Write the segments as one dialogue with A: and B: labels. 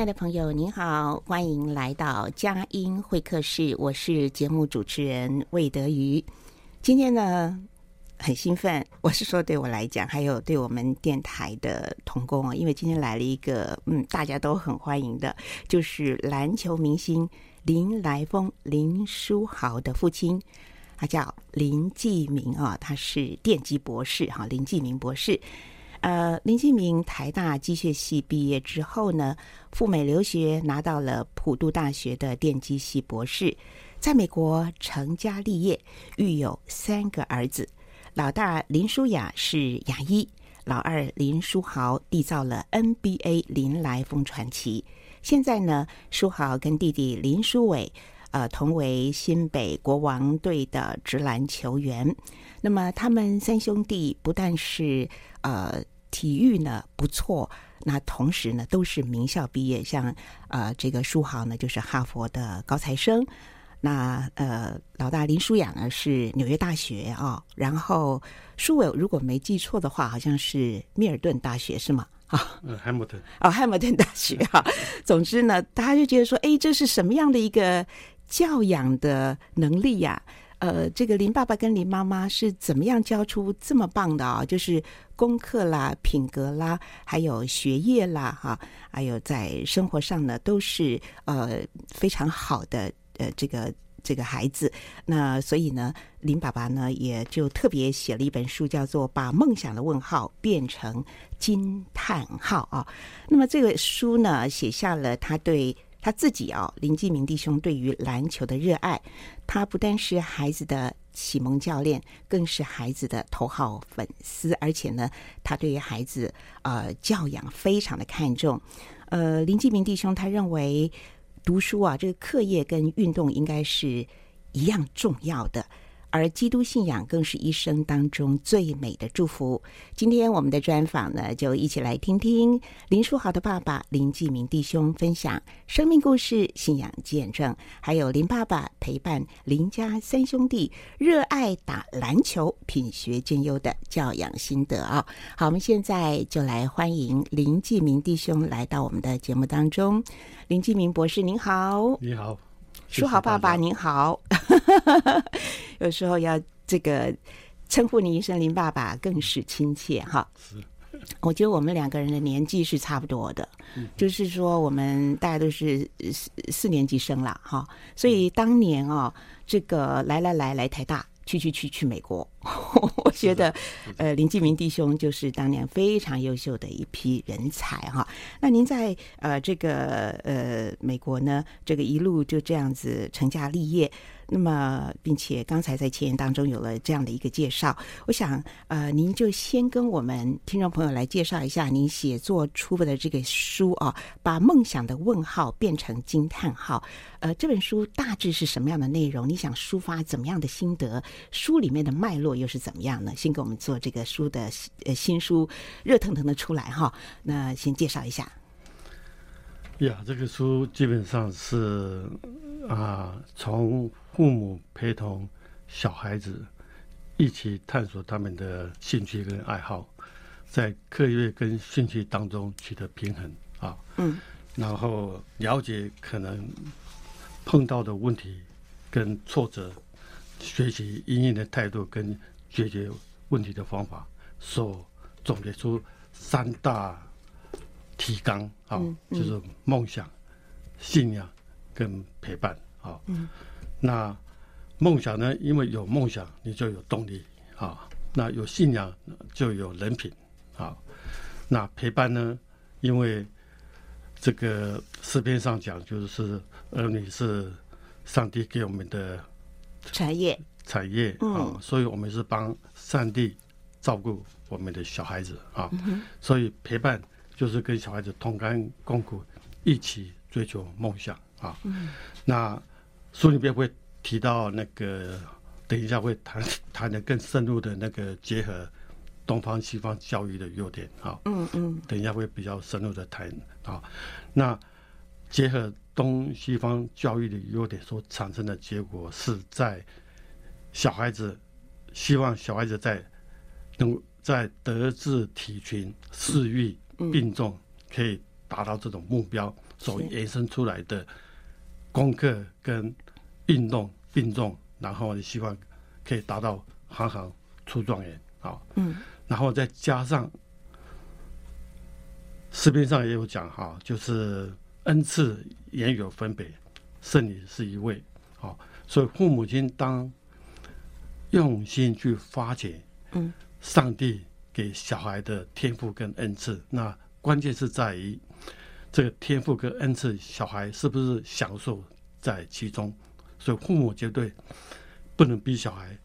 A: 亲爱的朋友，您好，欢迎来到佳音会客室。我是节目主持人魏德瑜。今天呢，很兴奋，我是说对我来讲，还有对我们电台的同工啊，因为今天来了一个嗯，大家都很欢迎的，就是篮球明星林来疯林书豪的父亲，他叫林继明啊，他是电机博士哈，林继明博士。呃，林继明台大机械系毕业之后呢，赴美留学，拿到了普渡大学的电机系博士，在美国成家立业，育有三个儿子。老大林书雅是牙医，老二林书豪缔造了 NBA 林来疯传奇。现在呢，书豪跟弟弟林书伟，呃，同为新北国王队的直篮球员。那么他们三兄弟不但是呃。体育呢不错，那同时呢都是名校毕业，像呃这个书豪呢就是哈佛的高材生，那呃老大林书雅呢是纽约大学啊、哦，然后舒伟如果没记错的话，好像是密尔顿大学是吗？啊，
B: 嗯，汉姆顿
A: 哦，汉姆顿大学哈。总之呢，大家就觉得说，哎，这是什么样的一个教养的能力呀、呃，这个林爸爸跟林妈妈是怎么样教出这么棒的啊？就是功课啦、品格啦，还有学业啦，哈，还有在生活上呢，都是呃非常好的呃这个这个孩子。那所以呢，林爸爸呢也就特别写了一本书，叫做《把梦想的问号变成惊叹号》啊。那么这个书呢，写下了他对。他自己啊，林继明弟兄对于篮球的热爱，他不但是孩子的启蒙教练，更是孩子的头号粉丝。而且呢，他对于孩子呃教养非常的看重。呃，林继明弟兄他认为读书啊，这个课业跟运动应该是一样重要的。而基督信仰更是一生当中最美的祝福。今天我们的专访呢，就一起来听听林书豪的爸爸林继明弟兄分享生命故事、信仰见证，还有林爸爸陪伴林家三兄弟热爱打篮球、品学兼优的教养心得啊！好，我们现在就来欢迎林继明弟兄来到我们的节目当中。林继明博士，您好。
B: 你好。
A: 书豪爸爸您好，有时候要这个称呼你一声林爸爸更是亲切哈。是，我觉得我们两个人的年纪是差不多的，就是说我们大家都是四四年级生了哈，所以当年哦，这个来来来来台大。去去去去美国，我觉得，呃，林继明弟兄就是当年非常优秀的一批人才哈。那您在呃这个呃美国呢，这个一路就这样子成家立业。那么，并且刚才在前言当中有了这样的一个介绍，我想，呃，您就先跟我们听众朋友来介绍一下您写作出版的这个书啊，把梦想的问号变成惊叹号。呃，这本书大致是什么样的内容？你想抒发怎么样的心得？书里面的脉络又是怎么样呢？先给我们做这个书的呃新书热腾腾的出来哈。那先介绍一下。
B: 呀，这个书基本上是啊，从父母陪同小孩子一起探索他们的兴趣跟爱好，在课业跟兴趣当中取得平衡啊。嗯，然后了解可能碰到的问题跟挫折，学习应应的态度跟解决问题的方法，所总结出三大提纲啊，嗯嗯、就是梦想、信仰跟陪伴啊。嗯，那。梦想呢？因为有梦想，你就有动力啊。那有信仰就有人品啊。那陪伴呢？因为这个诗篇上讲，就是儿女是上帝给我们的
A: 产业，
B: 产业啊。嗯、所以我们是帮上帝照顾我们的小孩子啊。嗯、所以陪伴就是跟小孩子同甘共苦，一起追求梦想啊。嗯、那书里面会。提到那个，等一下会谈谈的更深入的那个结合东方西方教育的优点啊。嗯嗯。等一下会比较深入的谈啊。那结合东西方教育的优点所产生的结果，是在小孩子希望小孩子在能在德智体群四育并重，可以达到这种目标所延伸出来的功课跟。运动并重，然后你希望可以达到行行出状元啊。嗯，然后再加上视频上也有讲哈，就是恩赐也有分别，圣灵是一位。好，所以父母亲当用心去发掘，嗯，上帝给小孩的天赋跟恩赐，那关键是在于这个天赋跟恩赐，小孩是不是享受在其中？所以父母绝对不能逼小孩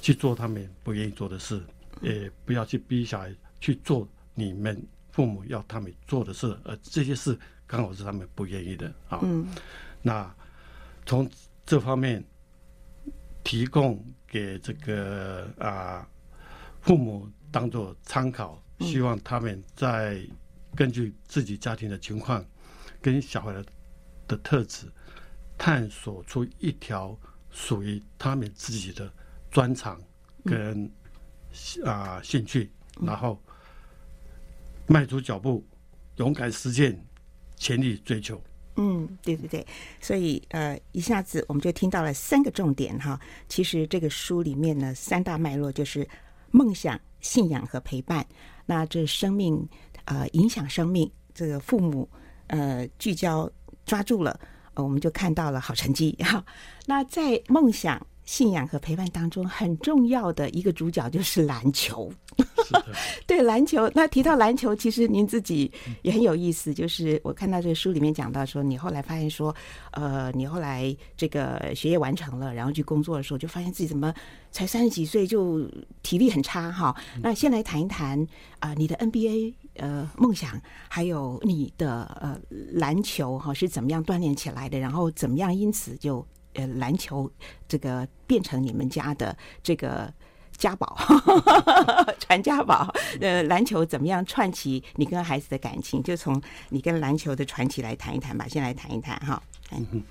B: 去做他们不愿意做的事，也不要去逼小孩去做你们父母要他们做的事，而这些事刚好是他们不愿意的啊。那从这方面提供给这个啊父母当做参考，希望他们在根据自己家庭的情况跟小孩的的特质。探索出一条属于他们自己的专长跟啊兴趣，然后迈出脚步，勇敢实践，全力追求。
A: 嗯，对对对，所以呃，一下子我们就听到了三个重点哈。其实这个书里面呢，三大脉络就是梦想、信仰和陪伴。那这生命呃影响生命，这个父母呃聚焦抓住了。我们就看到了好成绩 哈。那在梦想、信仰和陪伴当中，很重要的一个主角就是篮球。对篮球，那提到篮球，其实您自己也很有意思。就是我看到这个书里面讲到说，你后来发现说，呃，你后来这个学业完成了，然后去工作的时候，就发现自己怎么才三十几岁就体力很差哈。那先来谈一谈啊、你的 NBA。呃，梦想还有你的呃篮球哈是怎么样锻炼起来的？然后怎么样因此就呃篮球这个变成你们家的这个家宝，传家宝。呃，篮球怎么样串起你跟孩子的感情？就从你跟篮球的传奇来谈一谈吧。先来谈一谈哈。
B: 嗯，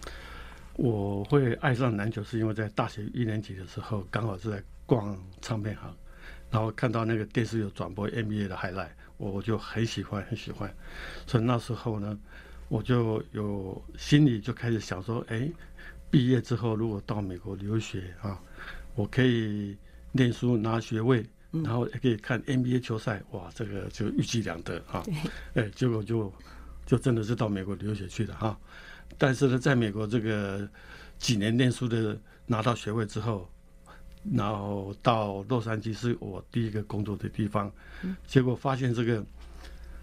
B: 我会爱上篮球是因为在大学一年级的时候，刚好是在逛唱片行，然后看到那个电视有转播 NBA 的 highlight。我就很喜欢，很喜欢，所以那时候呢，我就有心里就开始想说，哎，毕业之后如果到美国留学啊，我可以念书拿学位，然后也可以看 NBA 球赛，哇，这个就一举两得啊！哎，结果就就真的是到美国留学去了哈。但是呢，在美国这个几年念书的拿到学位之后。然后到洛杉矶是我第一个工作的地方，结果发现这个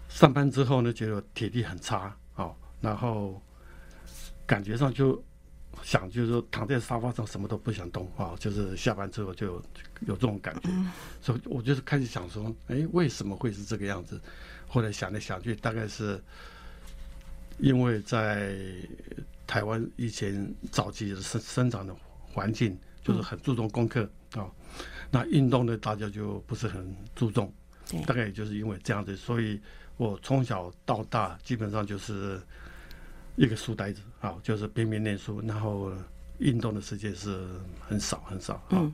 B: 上班之后呢，觉得体力很差，哦，然后感觉上就想就是说躺在沙发上什么都不想动啊，就是下班之后就有，有这种感觉，所以我就是开始想说，哎，为什么会是这个样子？后来想来想去，大概是因为在台湾以前早期的生生长的环境。就是很注重功课啊、哦，那运动呢，大家就不是很注重，对大概也就是因为这样子，所以我从小到大基本上就是一个书呆子啊、哦，就是拼命念书，然后运动的时间是很少很少啊。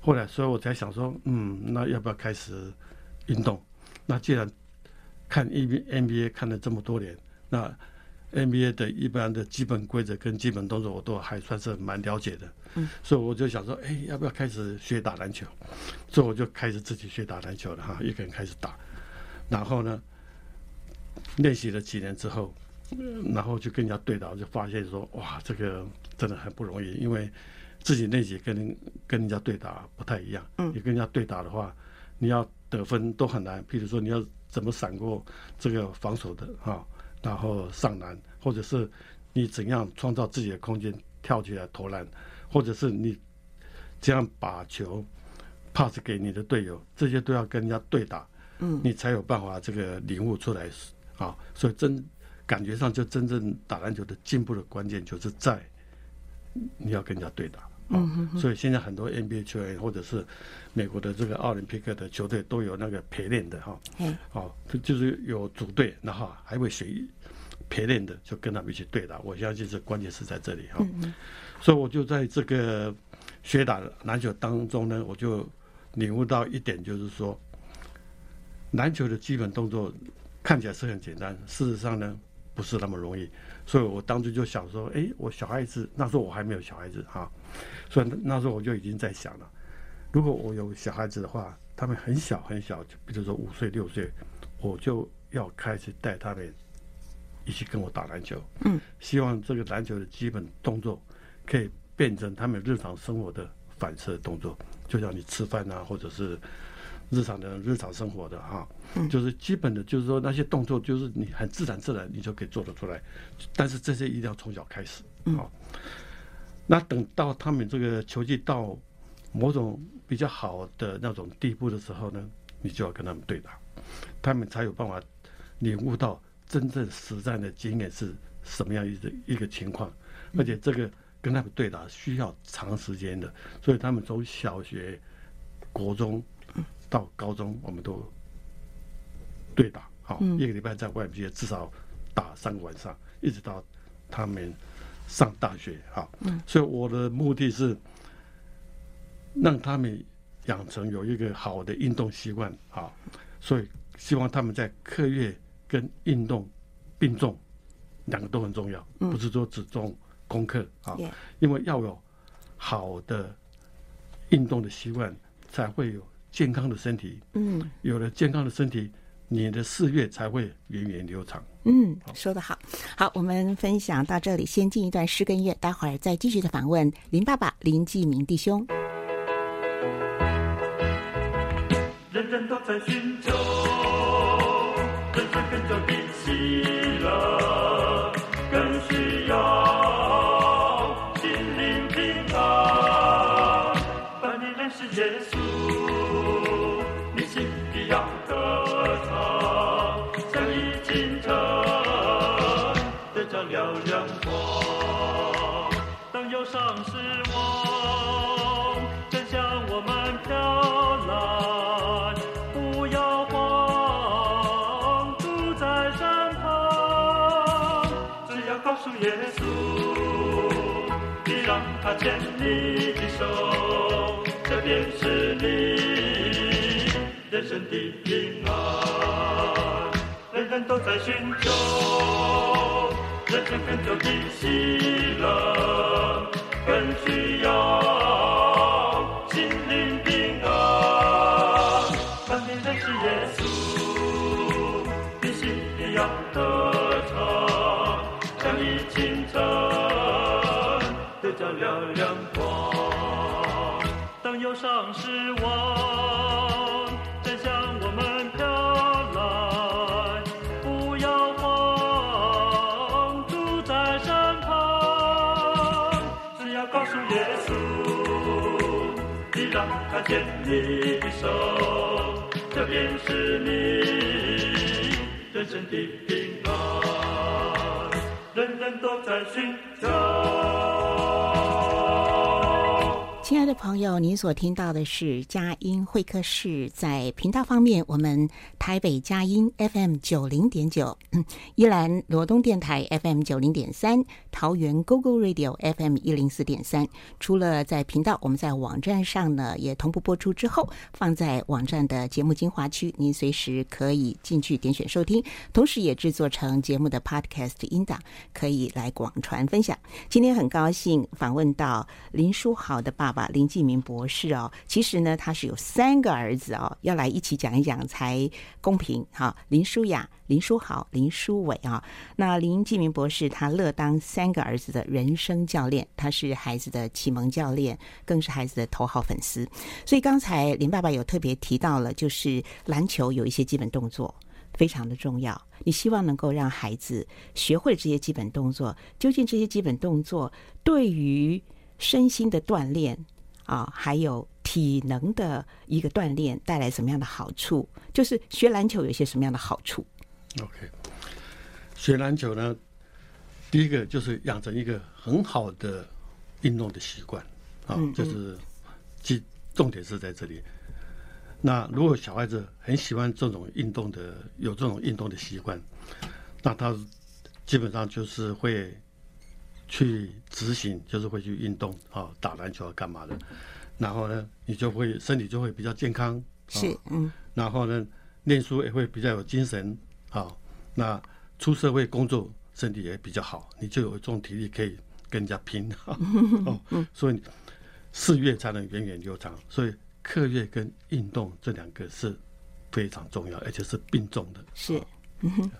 B: 后来，所以我才想说，嗯，那要不要开始运动？那既然看 NBA 看了这么多年，那 NBA 的一般的基本规则跟基本动作我都还算是蛮了解的。嗯，所以我就想说，哎，要不要开始学打篮球？所以我就开始自己学打篮球了哈，一个人开始打。然后呢，练习了几年之后，然后就跟人家对打，就发现说，哇，这个真的很不容易，因为自己练习跟跟人家对打不太一样。嗯，你跟人家对打的话，你要得分都很难。譬如说，你要怎么闪过这个防守的哈，然后上篮，或者是你怎样创造自己的空间跳起来投篮。或者是你这样把球 pass 给你的队友，这些都要跟人家对打，嗯，你才有办法这个领悟出来啊。所以真感觉上，就真正打篮球的进步的关键，就是在你要跟人家对打。嗯，所以现在很多 NBA 球员或者是美国的这个奥林匹克的球队都有那个陪练的哈。嗯。哦，就是有组队，然后还会学陪练的，就跟他们一起对打。我相信这关键是在这里哈。嗯。所以我就在这个学打篮球当中呢，我就领悟到一点，就是说，篮球的基本动作看起来是很简单，事实上呢不是那么容易。所以我当时就想说，哎，我小孩子那时候我还没有小孩子哈，所以那时候我就已经在想了，如果我有小孩子的话，他们很小很小，就比如说五岁六岁，我就要开始带他们一起跟我打篮球。嗯，希望这个篮球的基本动作。可以变成他们日常生活的反射动作，就像你吃饭啊，或者是日常的日常生活的哈，就是基本的，就是说那些动作，就是你很自然自然你就可以做得出来。但是这些一定要从小开始，好。那等到他们这个球技到某种比较好的那种地步的时候呢，你就要跟他们对打，他们才有办法领悟到真正实战的经验是什么样一个一个情况，而且这个。跟他们对打需要长时间的，所以他们从小学、国中到高中，我们都对打，好，一个礼拜在外面至少打三个晚上，一直到他们上大学，好，所以我的目的是让他们养成有一个好的运动习惯，啊，所以希望他们在课业跟运动并重，两个都很重要，不是说只重。功课啊，因为要有好的运动的习惯，才会有健康的身体。嗯，有了健康的身体，你的事业才会源远流长。
C: 嗯，说得好。好，我们分享到这里，先进一段诗跟音乐，待会儿再继续的访问林爸爸林继明弟兄。人人都在寻求，人生更久的喜乐，他牵你的手，这便是你人生的平安。人人都在寻求人生更久的喜乐，更需要照亮亮光，当忧伤失望，真向我们飘来，不要慌，主在身旁，只要告诉耶稣，你让他牵你的手，这便是你人生的平安，人人都在寻找。
A: 亲爱的朋友，您所听到的是佳音会客室。在频道方面，我们台北佳音 FM 九零点九，宜兰罗东电台 FM 九零点三，桃园 GoGo Radio FM 一零四点三。除了在频道，我们在网站上呢也同步播出之后，放在网站的节目精华区，您随时可以进去点选收听。同时，也制作成节目的 Podcast 音档，可以来广传分享。今天很高兴访问到林书豪的爸爸。林继明博士哦，其实呢，他是有三个儿子哦，要来一起讲一讲才公平哈。林书雅、林书豪、林书伟啊，那林继明博士他乐当三个儿子的人生教练，他是孩子的启蒙教练，更是孩子的头号粉丝。所以刚才林爸爸有特别提到了，就是篮球有一些基本动作非常的重要，你希望能够让孩子学会这些基本动作。究竟这些基本动作对于身心的锻炼啊，还有体能的一个锻炼带来什么样的好处？就是学篮球有些什么样的好处
B: ？OK，学篮球呢，第一个就是养成一个很好的运动的习惯啊，就是其重点是在这里。那如果小孩子很喜欢这种运动的，有这种运动的习惯，那他基本上就是会。去执行就是会去运动啊，打篮球啊，干嘛的？然后呢，你就会身体就会比较健康，
A: 是嗯。然
B: 后呢，念书也会比较有精神啊。那出社会工作，身体也比较好，你就有这种体力可以跟人家拼 哦。所以事业才能源远流长。所以课业跟运动这两个是非常重要，而且是并重的。
A: 是嗯哼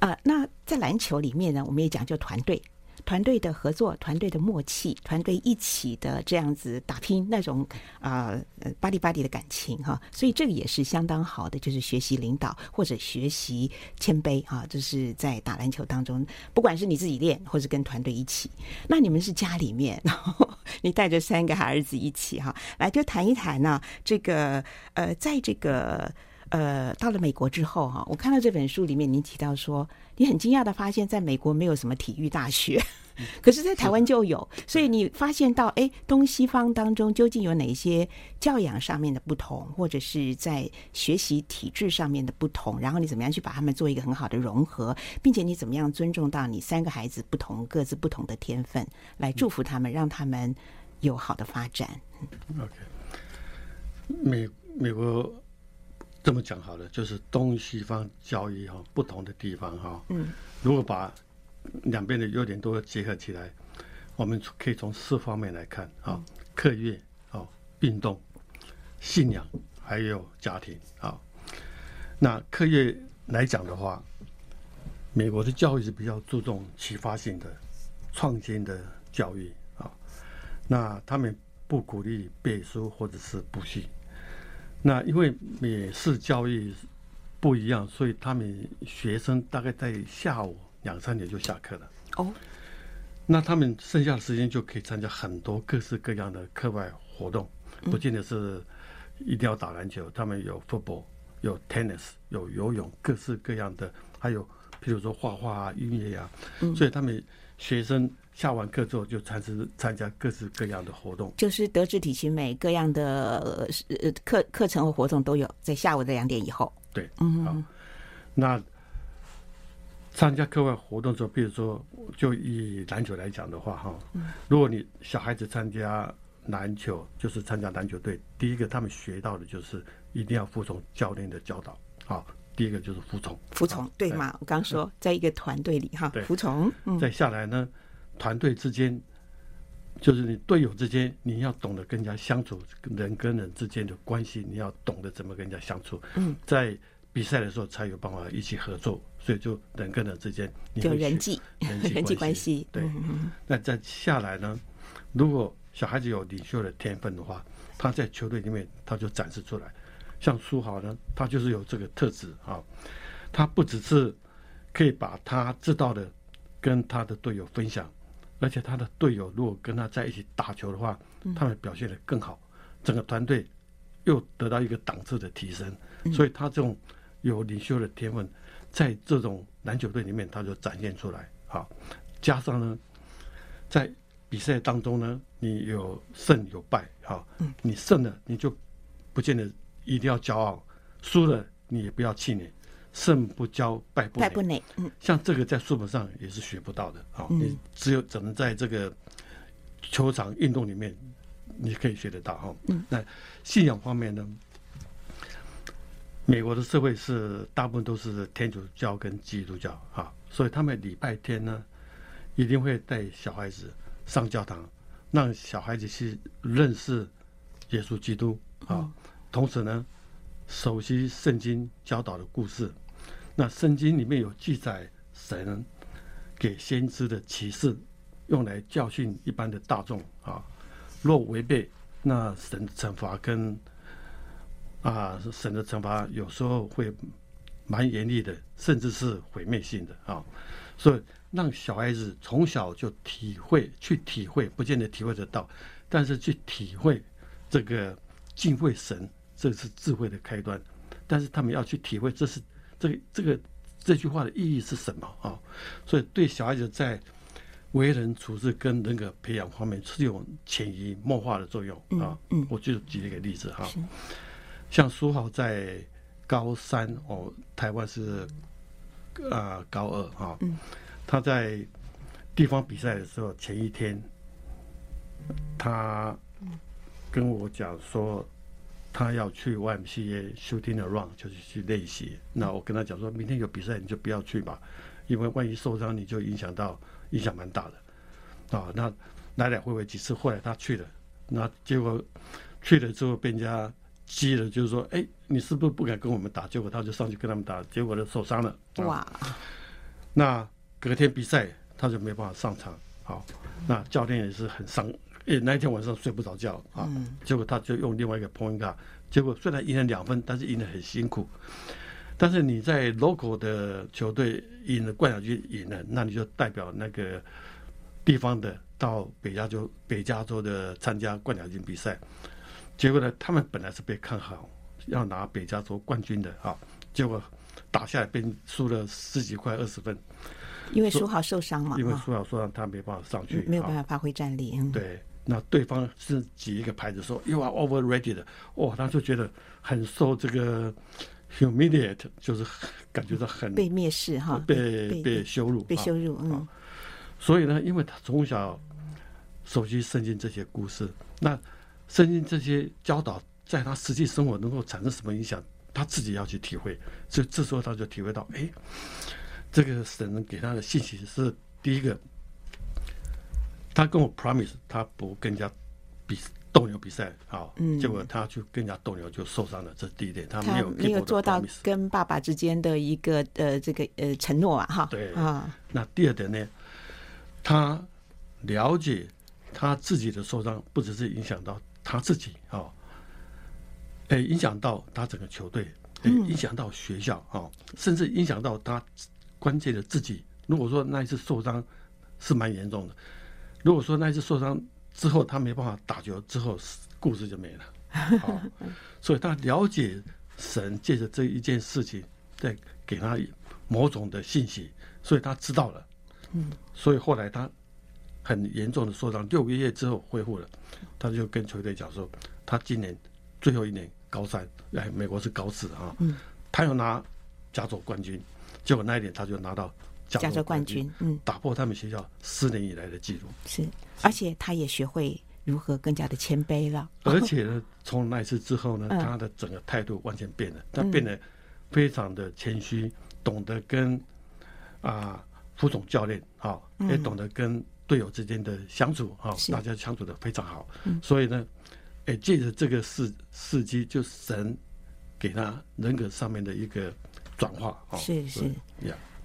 A: 啊，那在篮球里面呢，我们也讲究团队。团队的合作，团队的默契，团队一起的这样子打拼，那种啊，巴里巴里的感情哈，所以这个也是相当好的，就是学习领导或者学习谦卑啊，就是在打篮球当中，不管是你自己练，或者跟团队一起。那你们是家里面，然后你带着三个儿子一起哈，来就谈一谈呢，这个呃，在这个。呃，到了美国之后哈，我看到这本书里面，您提到说，你很惊讶的发现，在美国没有什么体育大学，可是，在台湾就有。所以你发现到，哎，东西方当中究竟有哪些教养上面的不同，或者是在学习体制上面的不同，然后你怎么样去把他们做一个很好的融合，并且你怎么样尊重到你三个孩子不同各自不同的天分，来祝福他们，让他们有好的发展。
B: OK，美美国。这么讲好了，就是东西方教育哈不同的地方哈，嗯，如果把两边的优点都结合起来，我们可以从四方面来看啊，课业啊、运动、信仰还有家庭啊。那课业来讲的话，美国的教育是比较注重启发性的、创新的教育啊，那他们不鼓励背书或者是补习。那因为美式教育不一样，所以他们学生大概在下午两三点就下课了。哦，那他们剩下的时间就可以参加很多各式各样的课外活动，不见得是一定要打篮球。他们有 football，有 tennis，有游泳，各式各样的，还有譬如说画画啊、音乐啊。所以他们学生。下完课之后就参加参加各式各样的活动，
A: 就是德智体群美各样的呃课课程和活动都有，在下午的两点以后。
B: 对，嗯，好。那参加课外活动的时候，比如说就以篮球来讲的话，哈，如果你小孩子参加篮球，就是参加篮球队，第一个他们学到的就是一定要服从教练的教导，好，第一个就是服从，
A: 服从，对吗？我刚刚说，在一个团队里哈，服从，
B: 再下来呢。团队之间，就是你队友之间，你要懂得跟人家相处，人跟人之间的关系，你要懂得怎么跟人家相处。嗯，在比赛的时候才有办法一起合作，所以就人跟人之间，
A: 就人际 人际关系。
B: 对，那再下来呢？如果小孩子有领袖的天分的话，他在球队里面他就展示出来。像苏豪呢，他就是有这个特质啊，他不只是可以把他知道的跟他的队友分享。而且他的队友如果跟他在一起打球的话，他们表现的更好，整个团队又得到一个档次的提升。所以他这种有领袖的天分，在这种篮球队里面他就展现出来。好，加上呢，在比赛当中呢，你有胜有败，哈，你胜了你就不见得一定要骄傲，输了你也不要气馁，胜不骄败不馁，
A: 不馁，嗯，
B: 像这个在书本上也是学不到的，啊，你只有只能在这个球场运动里面你可以学得到，哈，嗯，那信仰方面呢，美国的社会是大部分都是天主教跟基督教，哈，所以他们礼拜天呢一定会带小孩子。上教堂，让小孩子去认识耶稣基督啊，同时呢，熟悉圣经教导的故事。那圣经里面有记载神给先知的启示，用来教训一般的大众啊。若违背，那神的惩罚跟啊，神的惩罚有时候会蛮严厉的，甚至是毁灭性的啊。所以。让小孩子从小就体会，去体会，不见得体会得到，但是去体会这个敬畏神，这是智慧的开端。但是他们要去体会，这是这个这个这句话的意义是什么啊？所以对小孩子在为人处事跟人格培养方面是有潜移默化的作用啊。嗯，我就举一个例子哈，像书豪在高三哦，台湾是啊高二啊。他在地方比赛的时候，前一天，他跟我讲说，他要去 YMCA shooting around，就是去练习。那我跟他讲说，明天有比赛，你就不要去吧，因为万一受伤，你就影响到，影响蛮大的。啊，那来来回回几次，后来他去了，那结果去了之后被人家激了，就是说，哎，你是不是不敢跟我们打？结果他就上去跟他们打，结果就受伤了。哇，那。隔天比赛，他就没办法上场。好，那教练也是很伤，诶，那一天晚上睡不着觉啊。结果他就用另外一个 point guard，结果虽然赢了两分，但是赢得很辛苦。但是你在 local 的球队赢了冠亚军赢了，那你就代表那个地方的到北加州北加州的参加冠亚军比赛。结果呢，他们本来是被看好要拿北加州冠军的啊，结果打下来被输了十几块二十分。
A: 因为书豪受伤嘛，
B: 因为书豪受伤，他没办法上去，
A: 没有办法发挥战力。嗯，
B: 对，那对方是举一个牌子说 “You are overrated”，哦，他就觉得很受这个 humiliate，就是感觉到很
A: 被蔑视哈，
B: 被被羞辱，
A: 被羞辱。嗯，
B: 所以呢，因为他从小熟悉圣经这些故事，那圣经这些教导在他实际生活能够产生什么影响，他自己要去体会。所以这时候他就体会到，哎。这个神给他的信息是第一个，他跟我 promise 他不跟人家比斗牛比赛，好，嗯，结果他去跟人家斗牛就受伤了，这是第一点，他没有
A: 没有做到跟爸爸之间的一个呃这个呃承诺啊，哈，
B: 对啊。那第二点呢，他了解他自己的受伤不只是影响到他自己啊，哎，影响到他整个球队，哎，影响到学校啊，甚至影响到他。关键的自己，如果说那一次受伤是蛮严重的，如果说那一次受伤之后他没办法打球，之后故事就没了。好，所以他了解神借着这一件事情在给他某种的信息，所以他知道了。嗯，所以后来他很严重的受伤，六个月之后恢复了，他就跟球队讲说，他今年最后一年高三，哎，美国是高四啊，嗯，他要拿加州冠军。结果那一年，他就拿到
A: 加州冠军，嗯，
B: 打破他们学校四年以来的记录。
A: 是，而且他也学会如何更加的谦卑了。
B: 而且呢，从那一次之后呢，他的整个态度完全变了，他变得非常的谦虚，懂得跟啊副总教练啊，也懂得跟队友之间的相处啊，大家相处的非常好。所以呢，哎，借着这个事事机，就神给他人格上面的一个。转化
A: 是是，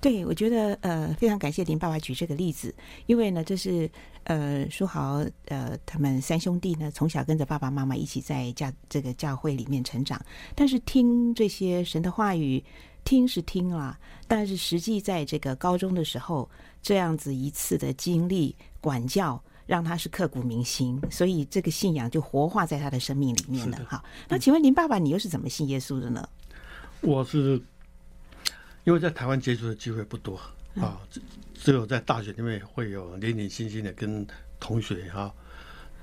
A: 对，我觉得呃非常感谢林爸爸举这个例子，因为呢，这是呃书豪呃他们三兄弟呢从小跟着爸爸妈妈一起在教这个教会里面成长，但是听这些神的话语听是听了，但是实际在这个高中的时候，这样子一次的经历管教，让他是刻骨铭心，所以这个信仰就活化在他的生命里面了。哈，那请问林爸爸，你又是怎么信耶稣的呢？
B: 我是。因为在台湾接触的机会不多啊，只只有在大学里面会有零零星星的跟同学哈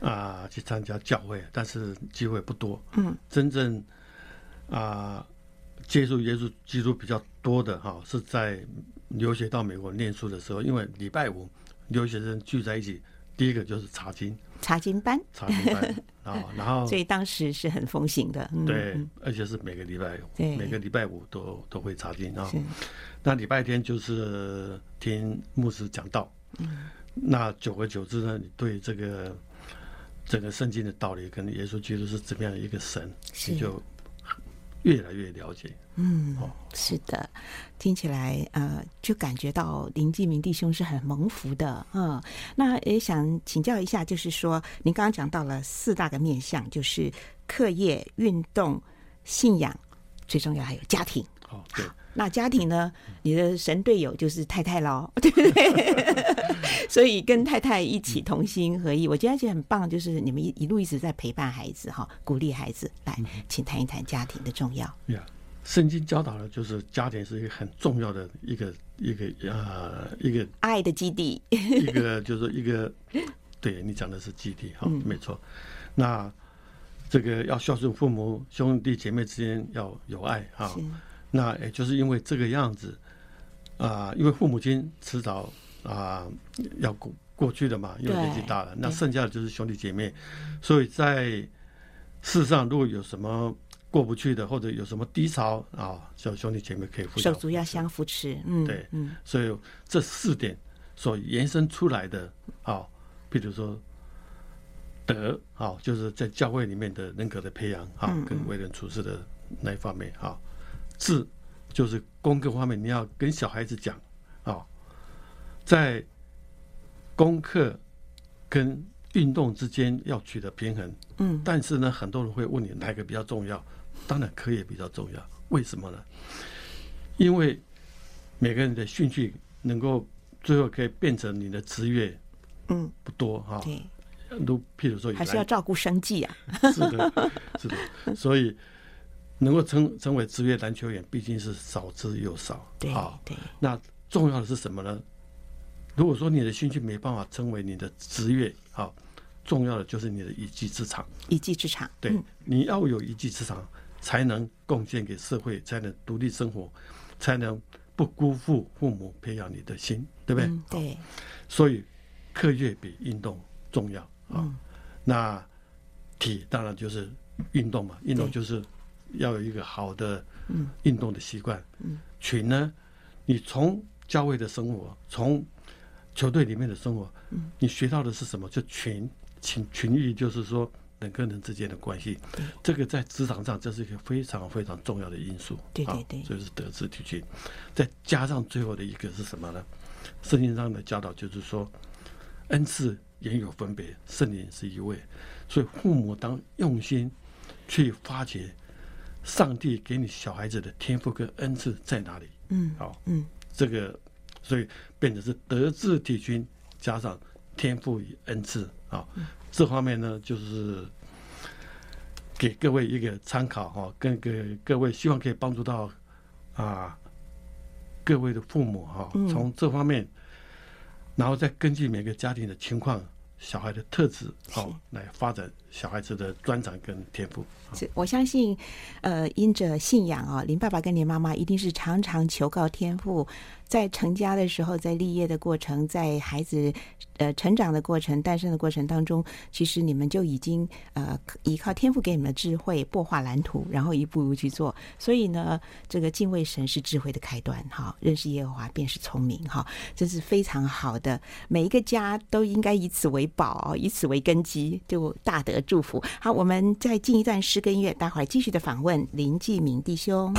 B: 啊去参加教会，但是机会不多。
A: 嗯，
B: 真正啊接触耶稣基督比较多的哈，是在留学到美国念书的时候，因为礼拜五留学生聚在一起，第一个就是查经。
A: 查经班，
B: 查经班啊，然后
A: 所以当时是很风行的，嗯、
B: 对，而且是每个礼拜，每个礼拜五都都会查经啊。那礼拜天就是听牧师讲道，嗯，那久而久之呢，你对这个整个圣经的道理，跟耶稣基督是怎么样的一个神，你就。越来越了解，
A: 嗯，是的，听起来呃，就感觉到林继明弟兄是很蒙福的，嗯，那也想请教一下，就是说，您刚刚讲到了四大个面向，就是课业、运动、信仰，最重要还有家庭，
B: 哦，对。
A: 那家庭呢？你的神队友就是太太喽，对不对？所以跟太太一起同心合意，我觉得就很棒。就是你们一一路一直在陪伴孩子哈，鼓励孩子。来，请谈一谈家庭的重要。
B: 呀，圣经教导的就是家庭是一个很重要的一个一个呃一个
A: 爱的基地，
B: 一个就是一个对你讲的是基地哈，没错。那这个要孝顺父母，兄弟姐妹之间要有爱哈。那也就是因为这个样子，啊，因为父母亲迟早啊要过过去的嘛，因为年纪大了，那剩下的就是兄弟姐妹，所以在世上如果有什么过不去的，或者有什么低潮啊，小兄弟姐妹可以扶
A: 手足要相扶持，嗯，
B: 对，嗯，所以这四点所延伸出来的啊，比如说德啊，就是在教会里面的人格的培养啊，跟为人处事的那一方面啊。智就是功课方面，你要跟小孩子讲啊，在功课跟运动之间要取得平衡。嗯，但是呢，很多人会问你哪个比较重要？当然课业比较重要。为什么呢？因为每个人的兴趣能够最后可以变成你的职业，嗯，不多哈。对，都譬如说，
A: 还是要照顾生计啊。
B: 是的，是的，所以。能够成成为职业篮球员，毕竟是少之又少。
A: 对，对。
B: 那重要的是什么呢？如果说你的兴趣没办法成为你的职业，好，重要的就是你的一技之长。
A: 一技之长。
B: 对，你要有一技之长，才能贡献给社会，才能独立生活，才能不辜负父母培养你的心，对不对？
A: 对。
B: 所以，课业比运动重要啊。那体当然就是运动嘛，运动就是。要有一个好的运动的习惯。群呢，你从教会的生活，从球队里面的生活，你学到的是什么？就群群群育，就是说人跟人之间的关系。这个在职场上，这是一个非常非常重要的因素。
A: 对对对，
B: 所以是德智体群。再加上最后的一个是什么呢？圣经上的教导就是说，恩赐也有分别，圣灵是一位。所以父母当用心去发掘。上帝给你小孩子的天赋跟恩赐在哪里？嗯，好，嗯，这个所以变成是德智体群加上天赋与恩赐啊，这方面呢就是给各位一个参考哈，跟给各位希望可以帮助到啊各位的父母哈，从这方面，然后再根据每个家庭的情况。小孩的特质，好来发展小孩子的专长跟天
A: 赋。我相信，呃，因着信仰啊，林爸爸跟林妈妈一定是常常求告天父。在成家的时候，在立业的过程，在孩子呃成长的过程、诞生的过程当中，其实你们就已经呃依靠天父给你们的智慧，擘画蓝图，然后一步一步去做。所以呢，这个敬畏神是智慧的开端，哈，认识耶和华便是聪明，哈，这是非常好的。每一个家都应该以此为宝，以此为根基，就大得祝福。好，我们再进一段诗歌音乐，待会儿继续的访问林继明弟兄。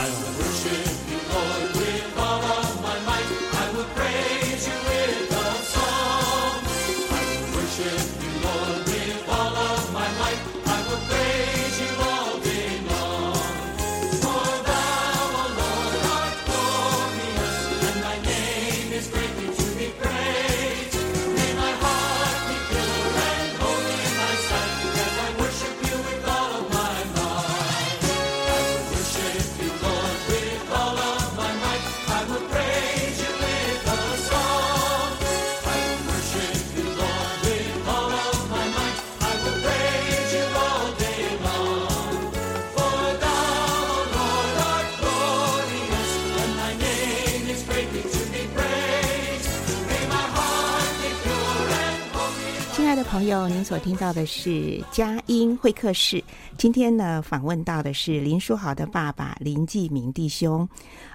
A: 朋友，您所听到的是佳音会客室。今天呢，访问到的是林书豪的爸爸林继明弟兄。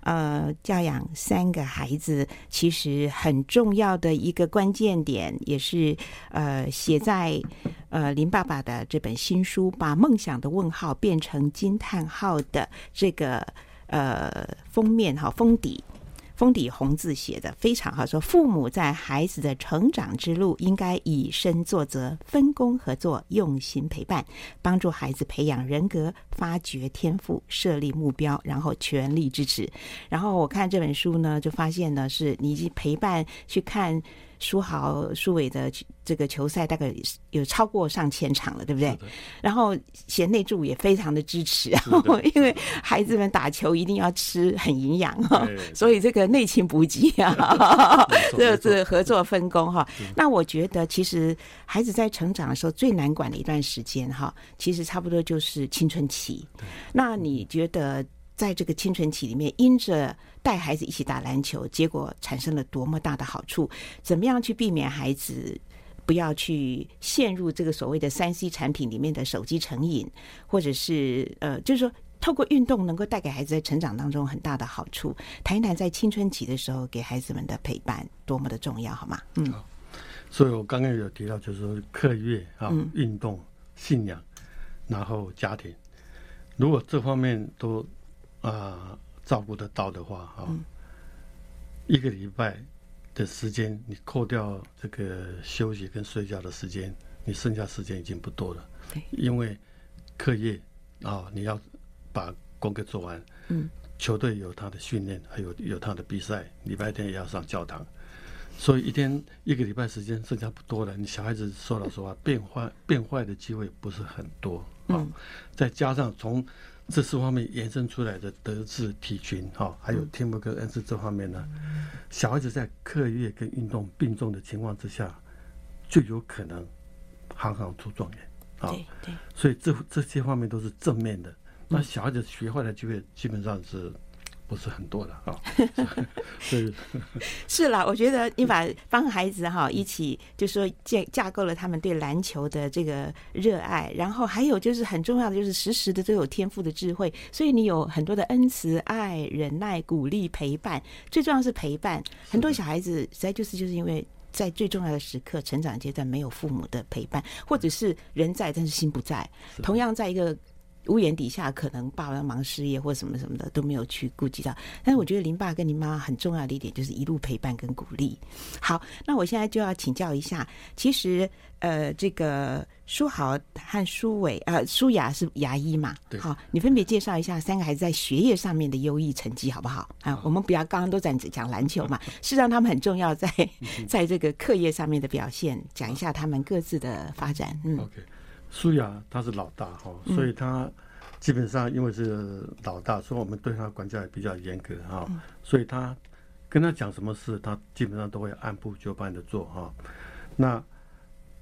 A: 呃，教养三个孩子，其实很重要的一个关键点，也是呃写在呃林爸爸的这本新书《把梦想的问号变成惊叹号》的这个呃封面哈封底。封底红字写的非常好，说父母在孩子的成长之路应该以身作则，分工合作，用心陪伴，帮助孩子培养人格，发掘天赋，设立目标，然后全力支持。然后我看这本书呢，就发现呢，是你去陪伴去看。书豪、书伟的这个球赛大概有超过上千场了，对不对？然后贤内助也非常的支持，因为孩子们打球一定要吃很营养哈，所以这个内勤补给啊，这这合作分工哈。那我觉得其实孩子在成长的时候最难管的一段时间哈，其实差不多就是青春期。那你觉得？在这个青春期里面，因着带孩子一起打篮球，结果产生了多么大的好处？怎么样去避免孩子不要去陷入这个所谓的三 C 产品里面的手机成瘾，或者是呃，就是说透过运动能够带给孩子在成长当中很大的好处？谈一谈在青春期的时候给孩子们的陪伴多么的重要，好吗？嗯，
B: 所以我刚刚有提到，就是说课业啊、运动、信仰，然后家庭，如果这方面都啊，照顾得到的话，哈、嗯，一个礼拜的时间，你扣掉这个休息跟睡觉的时间，你剩下时间已经不多了。对，因为课业啊，你要把功课做完。嗯，球队有他的训练，还有有他的比赛，礼拜天也要上教堂，所以一天一个礼拜时间剩下不多了。你小孩子说老实话，变坏变坏的机会不是很多。啊，再加上从这四方面延伸出来的德智体群，哈，还有天赋跟恩赐这方面呢，小孩子在课业跟运动并重的情况之下，就有可能行行出状元，啊，对，所以这这些方面都是正面的。那小孩子学坏了就会基本上是。不是很多的啊，是
A: 是啦，我觉得你把帮孩子哈一起，就说建架构了他们对篮球的这个热爱，然后还有就是很重要的就是时时的都有天赋的智慧，所以你有很多的恩慈、爱、忍耐、鼓励、陪伴，最重要是陪伴。很多小孩子实在就是就是因为在最重要的时刻成长阶段没有父母的陪伴，或者是人在但是心不在，同样在一个。屋檐底下，可能爸爸忙事业或什么什么的都没有去顾及到。但是我觉得林爸跟林妈妈很重要的一点就是一路陪伴跟鼓励。好，那我现在就要请教一下，其实呃，这个书豪和书纬呃，舒雅是牙医嘛？对。好，你分别介绍一下三个孩子在学业上面的优异成绩好不好？啊，我们不要刚刚都在讲篮球嘛，事实上他们很重要，在在这个课业上面的表现，讲一下他们各自的发展。嗯。Okay.
B: 书雅他是老大哈，所以他基本上因为是老大，所以我们对他管教也比较严格哈。所以他跟他讲什么事，他基本上都会按部就班的做哈。那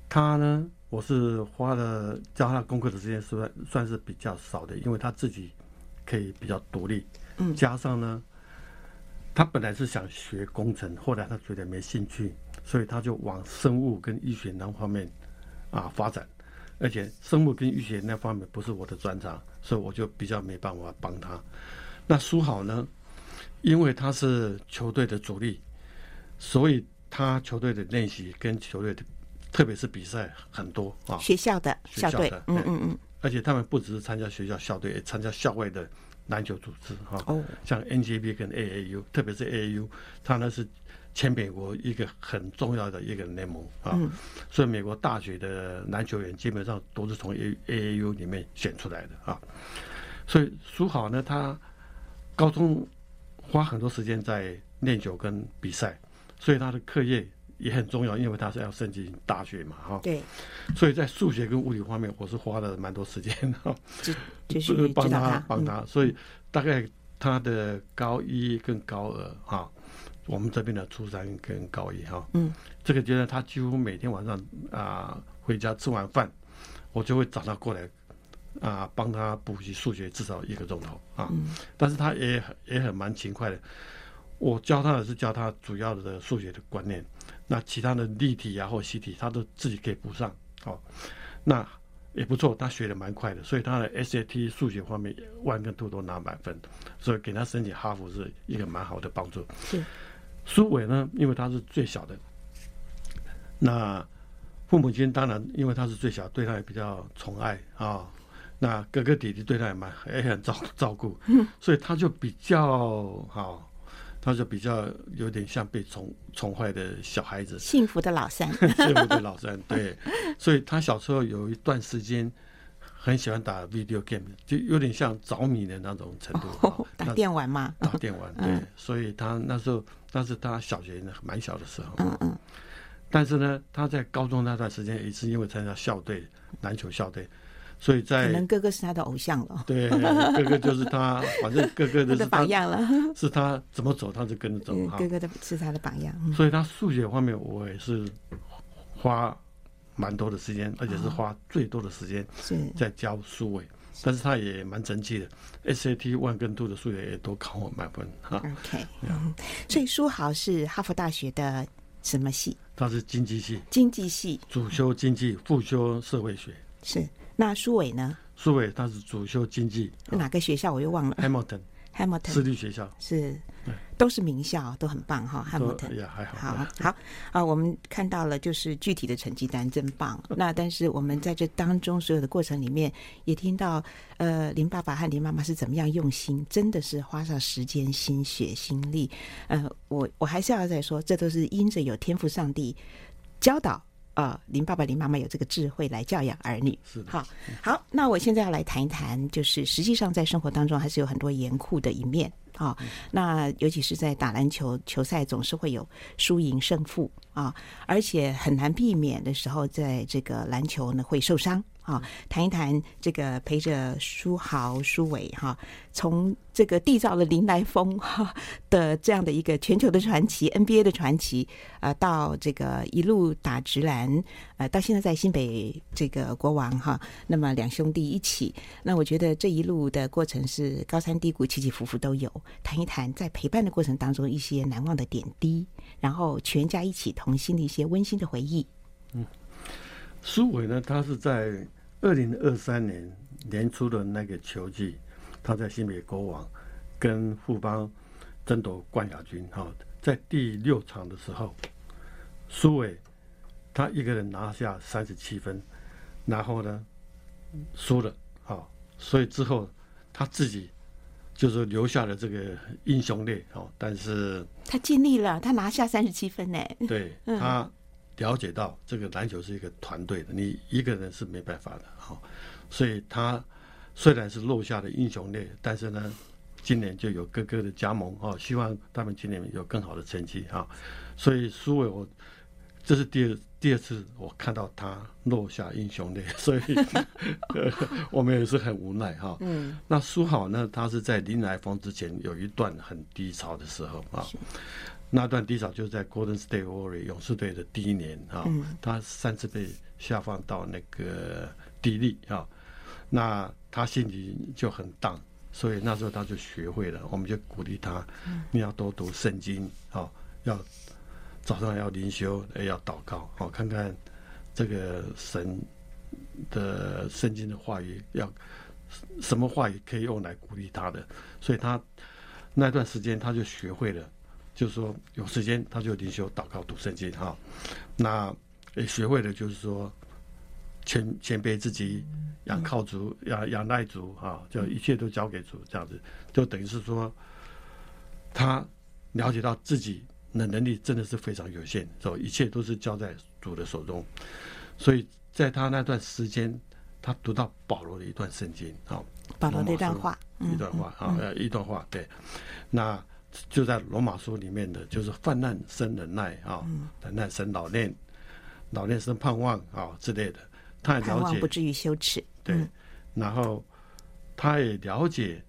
B: 他呢，我是花了教他功课的时间，算算是比较少的，因为他自己可以比较独立。加上呢，他本来是想学工程，后来他觉得没兴趣，所以他就往生物跟医学那方面啊发展。而且生物跟医学那方面不是我的专长，所以我就比较没办法帮他。那书豪呢？因为他是球队的主力，所以他球队的练习跟球队的，特别是比赛很多啊。
A: 学校的校队，嗯嗯嗯。
B: 而且他们不只是参加学校校队，也参加校外的篮球组织哈。哦。像 NJB 跟 AAU，特别是 AAU，他呢是。前美国一个很重要的一个联盟啊，所以美国大学的篮球员基本上都是从 A A A U 里面选出来的啊。所以苏豪呢，他高中花很多时间在练球跟比赛，所以他的课业也很重要，因为他是要申请大学嘛，哈。对。所以在数学跟物理方面，我是花了蛮多时间哈，就 是帮他帮他，所以大概他的高一跟高二哈。我们这边的初三跟高一哈，嗯，这个阶段他几乎每天晚上啊回家吃完饭，我就会找他过来啊帮他补习数学至少一个钟头啊，但是他也也很蛮勤快的。我教他的是教他主要的数学的观念，那其他的例题啊或习题他都自己可以补上哦，那也不错，他学的蛮快的，所以他的 SAT 数学方面万跟兔都拿满分，所以给他申请哈佛是一个蛮好的帮助。
A: 是
B: 苏伟呢，因为他是最小的，那父母亲当然因为他是最小，对他也比较宠爱啊、哦。那哥哥弟弟对他也蛮也很照照顾，所以他就比较好。哦他就比较有点像被宠宠坏的小孩子，
A: 幸福的老三，
B: 幸福的老三，对。所以他小时候有一段时间很喜欢打 video game，就有点像着迷的那种程度。
A: 哦、打电玩嘛，
B: 打电玩，对。嗯、所以他那时候，那是他小学蛮小的时候。嗯嗯。但是呢，他在高中那段时间也是因为参加校队，篮球校队。所以在可
A: 能哥哥是他的偶像了。
B: 对，哥哥就是他，反正哥哥的是
A: 榜样了。
B: 是他怎么走，他就跟着走。
A: 哥哥的是他的榜样。
B: 所以他数学方面，我也是花蛮多的时间，而且是花最多的时间在教苏伟。但是他也蛮争气的，SAT one 跟 two 的数学也都考我满分哈。
A: OK，嗯，所以书豪是哈佛大学的什么系？
B: 他是经济系。
A: 经济系。
B: 主修经济，副修社会学。
A: 是。那苏伟呢？
B: 苏伟他是主修经济，
A: 哪个学校我又忘了。
B: Hamilton，Hamilton 私立学校
A: 是，都是名校，都很棒哈。Hamilton
B: 也还好。
A: 好好啊，我们看到了就是具体的成绩单真棒。那但是我们在这当中所有的过程里面，也听到呃林爸爸和林妈妈是怎么样用心，真的是花上时间、心血、心力。呃，我我还是要再说，这都是因着有天赋上帝教导。呃，林爸爸、林妈妈有这个智慧来教养儿女。
B: 是的，
A: 好，好，那我现在要来谈一谈，就是实际上在生活当中还是有很多严酷的一面啊。那尤其是在打篮球球赛，总是会有输赢胜负啊，而且很难避免的时候，在这个篮球呢会受伤。好，谈一谈这个陪着书豪、苏伟哈，从这个缔造了林来疯哈的这样的一个全球的传奇 NBA 的传奇啊，到这个一路打直篮，呃，到现在在新北这个国王哈，那么两兄弟一起，那我觉得这一路的过程是高山低谷、起起伏伏都有。谈一谈在陪伴的过程当中一些难忘的点滴，然后全家一起同心的一些温馨的回忆。
B: 嗯。苏伟呢，他是在二零二三年年初的那个球季，他在新北国王跟富邦争夺冠亚军。哈，在第六场的时候，苏伟他一个人拿下三十七分，然后呢输了。哈，所以之后他自己就是留下了这个英雄泪。哦，但是
A: 他尽力了，他拿下三十七分呢。
B: 对他。了解到这个篮球是一个团队的，你一个人是没办法的，哦，所以他虽然是落下的英雄泪，但是呢，今年就有哥哥的加盟，哦，希望他们今年有更好的成绩，哈，所以苏伟我这是第二第二次我看到他落下英雄泪，所以 我们也是很无奈，哈，嗯，那苏好呢，他是在林来峰之前有一段很低潮的时候啊。那段低潮就是在 Golden State Warriors 勇士队的第一年啊，他三次被下放到那个底力啊，那他心情就很荡，所以那时候他就学会了，我们就鼓励他，你要多读圣经啊，要早上要灵修，也要祷告，好看看这个神的圣经的话语，要什么话语可以用来鼓励他的，所以他那段时间他就学会了。就是说有时间他就灵修祷告读圣经哈，那也学会了就是说谦谦卑自己，仰靠主，仰仰赖主哈，就一切都交给主这样子，就等于是说他了解到自己的能力真的是非常有限，所以一切都是交在主的手中。所以在他那段时间，他读到保罗的一段圣经啊，
A: 保罗的一段话，
B: 一段话啊，呃，一段话对，那。就在罗马书里面的就是泛滥生忍耐啊，忍耐生老练，老练生盼望啊之类的。他也了解
A: 不至于羞耻。
B: 对，然后他也了解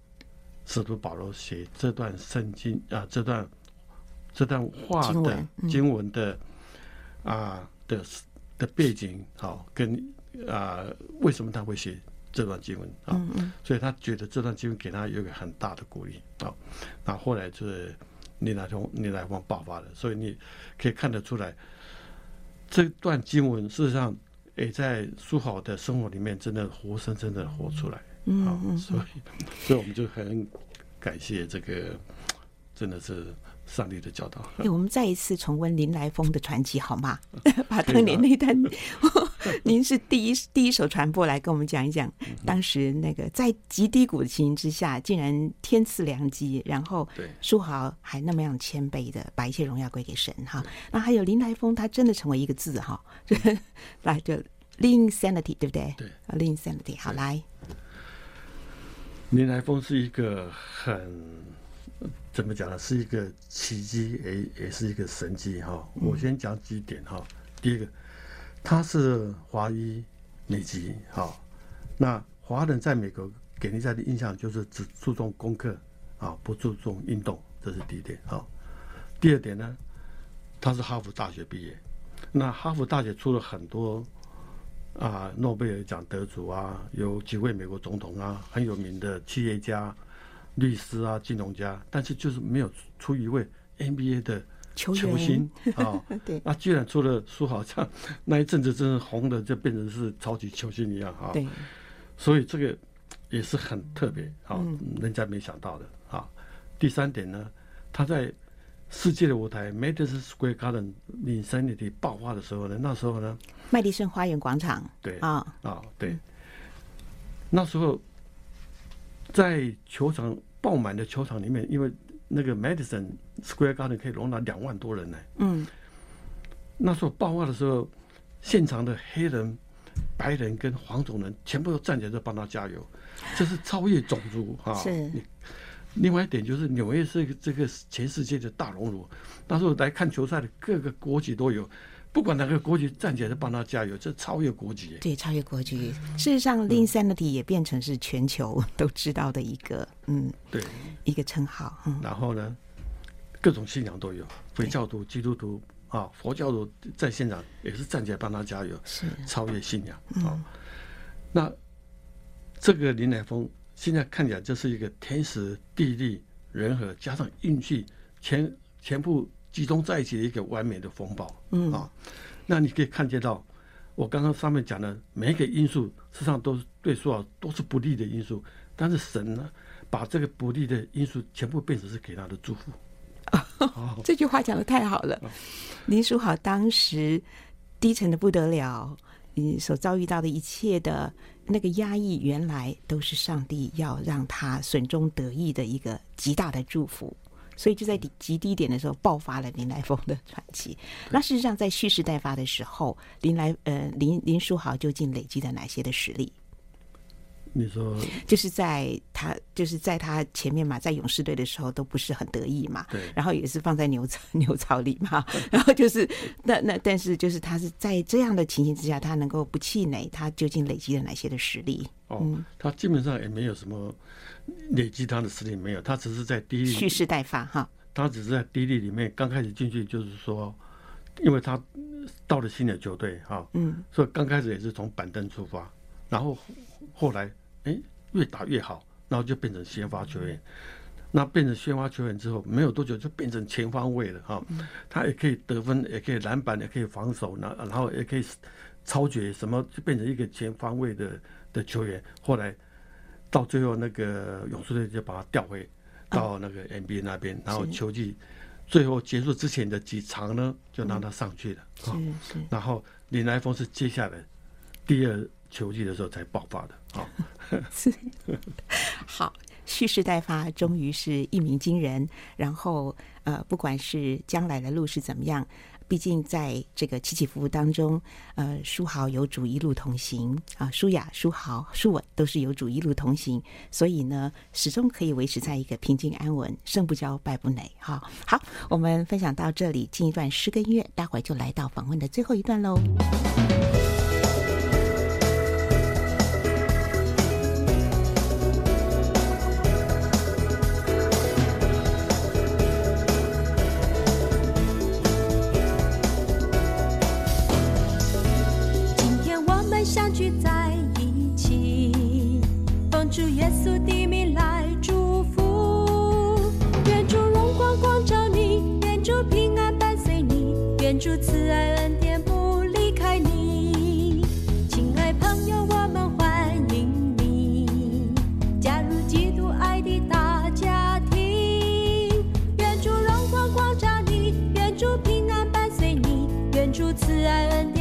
B: 使徒保罗写这段圣经啊，这段这段话的经文的啊的的背景好，跟啊为什么他会写。这段经文啊，所以他觉得这段经文给他有一个很大的鼓励啊。那后来就是林来疯，林来疯爆发了，所以你可以看得出来，这段经文事实上也在书豪的生活里面真的活生生的活出来。
A: 嗯
B: 所以所以我们就很感谢这个，真的是。上帝的教导。
A: 哎，我们再一次重温林来峰的传奇好吗？把当年那段，您是第一第一手传播来跟我们讲一讲，当时那个在极低谷的情形之下，竟然天赐良机，然后书豪还那么样谦卑的把一切荣耀归给神哈。那还有林来峰，他真的成为一个字哈，来就 Linsanity 对不对？
B: 对
A: ，Linsanity 好来。
B: 林来峰是一个很。怎么讲呢？是一个奇迹，也也是一个神迹哈。我先讲几点哈。第一个，他是华裔美籍哈。那华人在美国给人家的印象就是只注重功课啊，不注重运动，这是第一点哈。第二点呢，他是哈佛大学毕业。那哈佛大学出了很多啊诺贝尔奖得主啊，有几位美国总统啊，很有名的企业家。律师啊，金融家，但是就是没有出一位 NBA 的球星啊。对，那居然出了书豪，像那一阵子真是红的，就变成是超级球星一样啊。对，所以这个也是很特别啊，人家没想到的啊。第三点呢，他在世界的舞台 Madison Square Garden Linsanity 爆发的时候呢，那时候呢，
A: 麦迪逊花园广场。对啊
B: 啊，对，那时候在球场。爆满的球场里面，因为那个 Madison Square Garden 可以容纳两万多人呢。嗯，那时候爆发的时候，现场的黑人、白人跟黄种人全部都站起来在帮他加油，这是超越种族啊。是。另外一点就是纽约是这个全世界的大熔炉，那时候来看球赛的各个国籍都有。不管哪个国籍站起来，都帮他加油，这超越国籍。
A: 对，超越国籍。事实上，Linsanity 也变成是全球都知道的一个，嗯，对，一个称号。嗯。
B: 然后呢，各种信仰都有，回教徒、基督徒啊，佛教徒在现场也是站起来帮他加油，是超越信仰啊。嗯。那这个林来峰现在看起来就是一个天时地利人和加上运气全全部。集中在一起的一个完美的风暴，嗯啊，那你可以看见到，我刚刚上面讲的每一个因素，实际上都是对书豪都是不利的因素，但是神呢，把这个不利的因素全部变成是给他的祝福。
A: 哦，这句话讲的太好了。林书豪当时低沉的不得了，你所遭遇到的一切的那个压抑，原来都是上帝要让他损中得益的一个极大的祝福。所以就在极低点的时候爆发了林来疯的传奇。那事实上，在蓄势待发的时候，林来呃林林书豪究竟累积了哪些的实力？
B: 你说，
A: 就是在他就是在他前面嘛，在勇士队的时候都不是很得意嘛，对，然后也是放在牛槽 牛槽里嘛，然后就是那那但是就是他是在这样的情形之下，他能够不气馁，他究竟累积了哪些的实力？
B: 哦，嗯、他基本上也没有什么。累积他的实力没有，他只是在低利
A: 蓄势待发哈。
B: 他只是在低利里面刚开始进去，就是说，因为他到了新的球队哈，嗯，所以刚开始也是从板凳出发，然后后来哎越打越好，然后就变成先发球员。那变成先发球员之后，没有多久就变成全方位了哈。他也可以得分，也可以篮板，也可以防守，然然后也可以超绝，什么就变成一个全方位的的球员。后来。到最后，那个勇士队就把他调回到那个 NBA 那边，然后球季最后结束之前的几场呢，就让他上去了。是是。然后林来峰是接下来第二球季的时候才爆发的。好，是。
A: 好，蓄势待发，终于是一鸣惊人。然后呃，不管是将来的路是怎么样。毕竟在这个起起伏伏当中，呃，书豪有主一路同行啊，舒雅、书豪、舒稳都是有主一路同行，所以呢，始终可以维持在一个平静安稳、胜不骄、败不馁。哈，好，我们分享到这里，进一段诗跟音乐，待会儿就来到访问的最后一段喽。
D: 主慈爱恩典不离开你，亲爱朋友，我们欢迎你加入基督爱的大家庭。愿主荣光光照你，愿主平安伴随你，愿主慈爱恩典。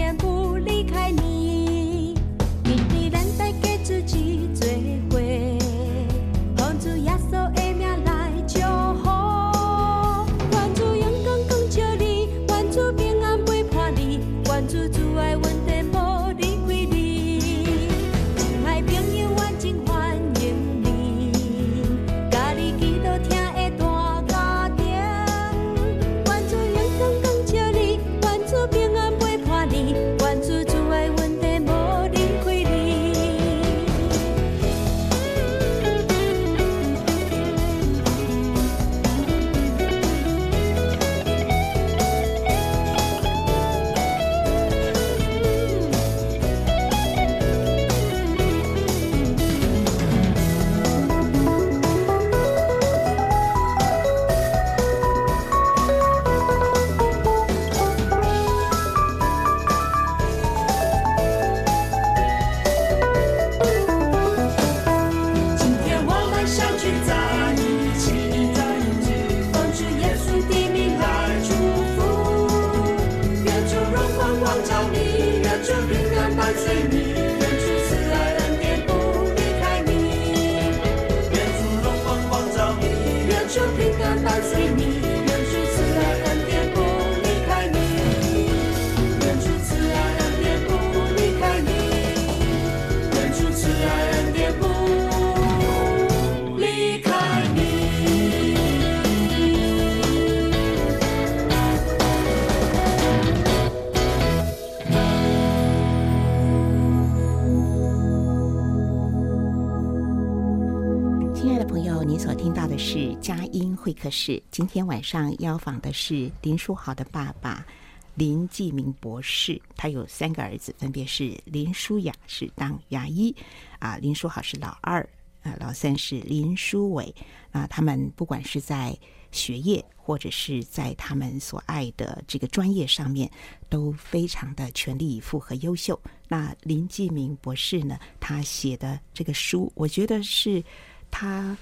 A: 您所听到的是佳音会客室。今天晚上邀访的是林书豪的爸爸林继明博士，他有三个儿子，分别是林书雅是当牙医，啊，林书豪是老二，啊，老三是林书伟，啊，他们不管是在学业或者是在他们所爱的这个专业上面，都非常的全力以赴和优秀。那林继明博士呢，他写的这个书，我觉得是。他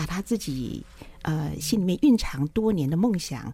A: 把他自己呃心里面蕴藏多年的梦想，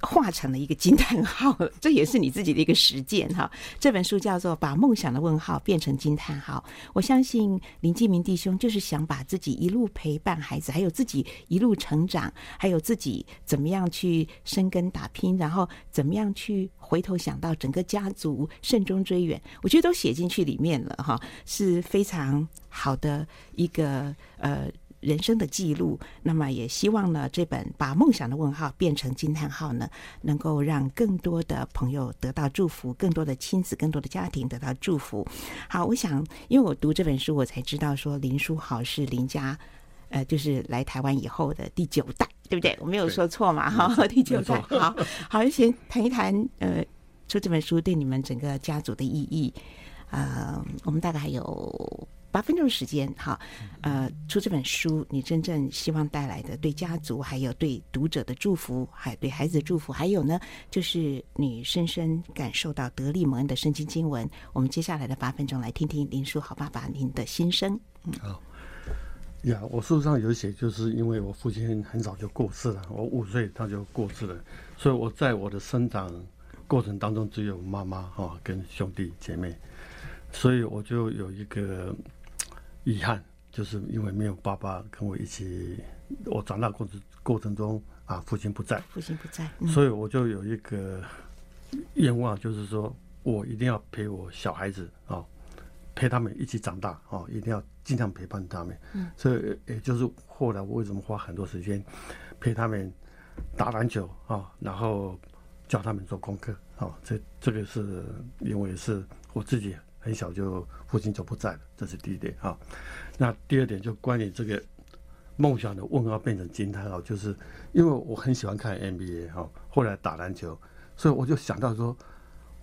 A: 画成了一个惊叹号，这也是你自己的一个实践哈。这本书叫做《把梦想的问号变成惊叹号》。我相信林继明弟兄就是想把自己一路陪伴孩子，还有自己一路成长，还有自己怎么样去深耕打拼，然后怎么样去回头想到整个家族慎终追远，我觉得都写进去里面了哈，是非常好的一个呃。人生的记录，那么也希望呢，这本把梦想的问号变成惊叹号呢，能够让更多的朋友得到祝福，更多的亲子、更多的家庭得到祝福。好，我想，因为我读这本书，我才知道说林书豪是林家，呃，就是来台湾以后的第九代，对不对？我没有说错嘛？哈，第九代。好 好，先谈一谈，呃，出这本书对你们整个家族的意义。呃，我们大概还有。八分钟时间，哈，呃，出这本书，你真正希望带来的对家族，还有对读者的祝福，还有对孩子的祝福，还有呢，就是你深深感受到得力蒙恩的圣经经文。我们接下来的八分钟，来听听林叔好爸爸您的心声。嗯，
B: 好呀，我书上有写，就是因为我父亲很早就过世了，我五岁他就过世了，所以我在我的生长过程当中，只有妈妈哈跟兄弟姐妹，所以我就有一个。遗憾，就是因为没有爸爸跟我一起，我长大过程过程中啊，父亲不在，
A: 父亲不在，
B: 嗯、所以我就有一个愿望，就是说我一定要陪我小孩子啊，陪他们一起长大啊，一定要尽量陪伴他们。嗯，所以也就是后来我为什么花很多时间陪他们打篮球啊，然后教他们做功课啊，这这个是因为是我自己。很小就父亲就不在了，这是第一点啊。那第二点就关于这个梦想的问号变成惊叹号，就是因为我很喜欢看 NBA 哈，后来打篮球，所以我就想到说，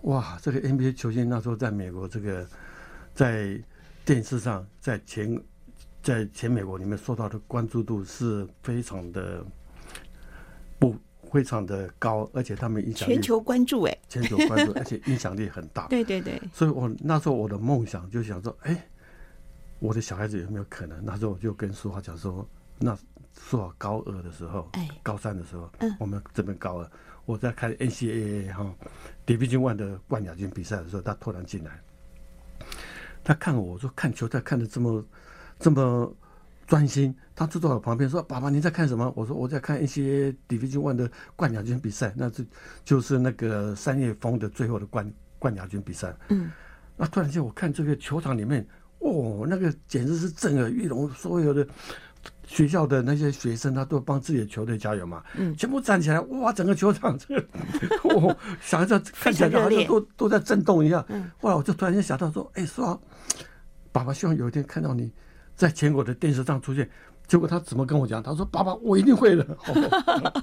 B: 哇，这个 NBA 球星那时候在美国这个在电视上，在全在全美国里面受到的关注度是非常的。非常的高，而且他们影响力
A: 全球关注哎，
B: 全球关注，而且影响力很大。
A: 对对对，
B: 所以我那时候我的梦想就想说，哎，我的小孩子有没有可能？那时候我就跟书豪讲说，那淑华高二的时候，
A: 哎，
B: 高三的时候，
A: 嗯。
B: 我们这边高二，我在看 NCAA 哈，Division One 的冠亚军比赛的时候，他突然进来，他看我，我说看球赛看的这么这么专心，他坐在我旁边说：“爸爸，你在看什么？”我说：“我在看 NCAA Division One 的冠亚军比赛，那是就是那个三叶蜂的最后的冠冠亚军比赛。”
A: 嗯，
B: 那突然间我看这个球场里面，哦，那个简直是震耳欲聋，所有的。学校的那些学生，他都帮自己的球队加油嘛，嗯，全部站起来，哇，整个球场这个，哦，想一下看起来好像都都在震动一样。嗯，后来我就突然间想到说，哎，说，爸爸希望有一天看到你在全国的电视上出现。结果他怎么跟我讲？他说：“爸爸，我一定会的。哦”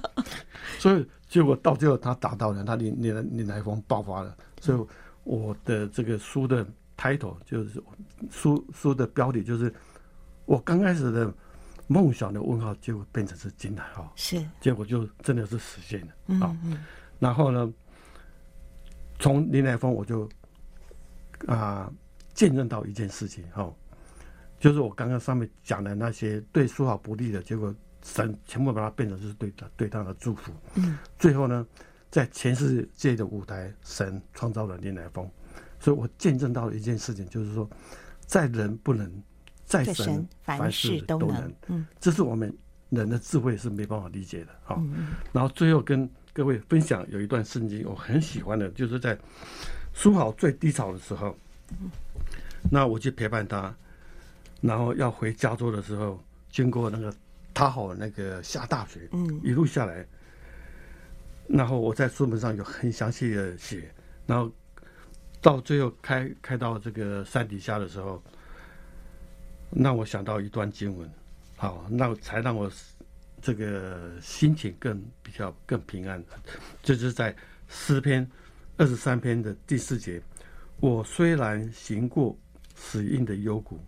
B: 所以结果到最后他达到了，他林林林来疯爆发了。所以我的这个书的 title 就是书书的标题就是我刚开始的。梦想的问号，结果变成是金台号，
A: 是
B: 结果就真的是实现了。
A: 嗯
B: 好，然后呢，从林来峰我就啊见证到一件事情，哈，就是我刚刚上面讲的那些对书好不利的结果，神全部把它变成是对他对他的祝福。嗯，最后呢，在全世界的舞台，神创造了林来疯，所以我见证到了一件事情，就是说，在人不能。在神凡事都能，嗯，这是我们人的智慧是没办法理解的。好，然后最后跟各位分享有一段圣经，我很喜欢的，就是在书好最低潮的时候，那我去陪伴他，然后要回加州的时候，经过那个他好那个下大雪，嗯，一路下来，然后我在书本上有很详细的写，然后到最后开开到这个山底下的时候。让我想到一段经文，好，那才让我这个心情更比较更平安。这就是在诗篇二十三篇的第四节：我虽然行过死荫的幽谷，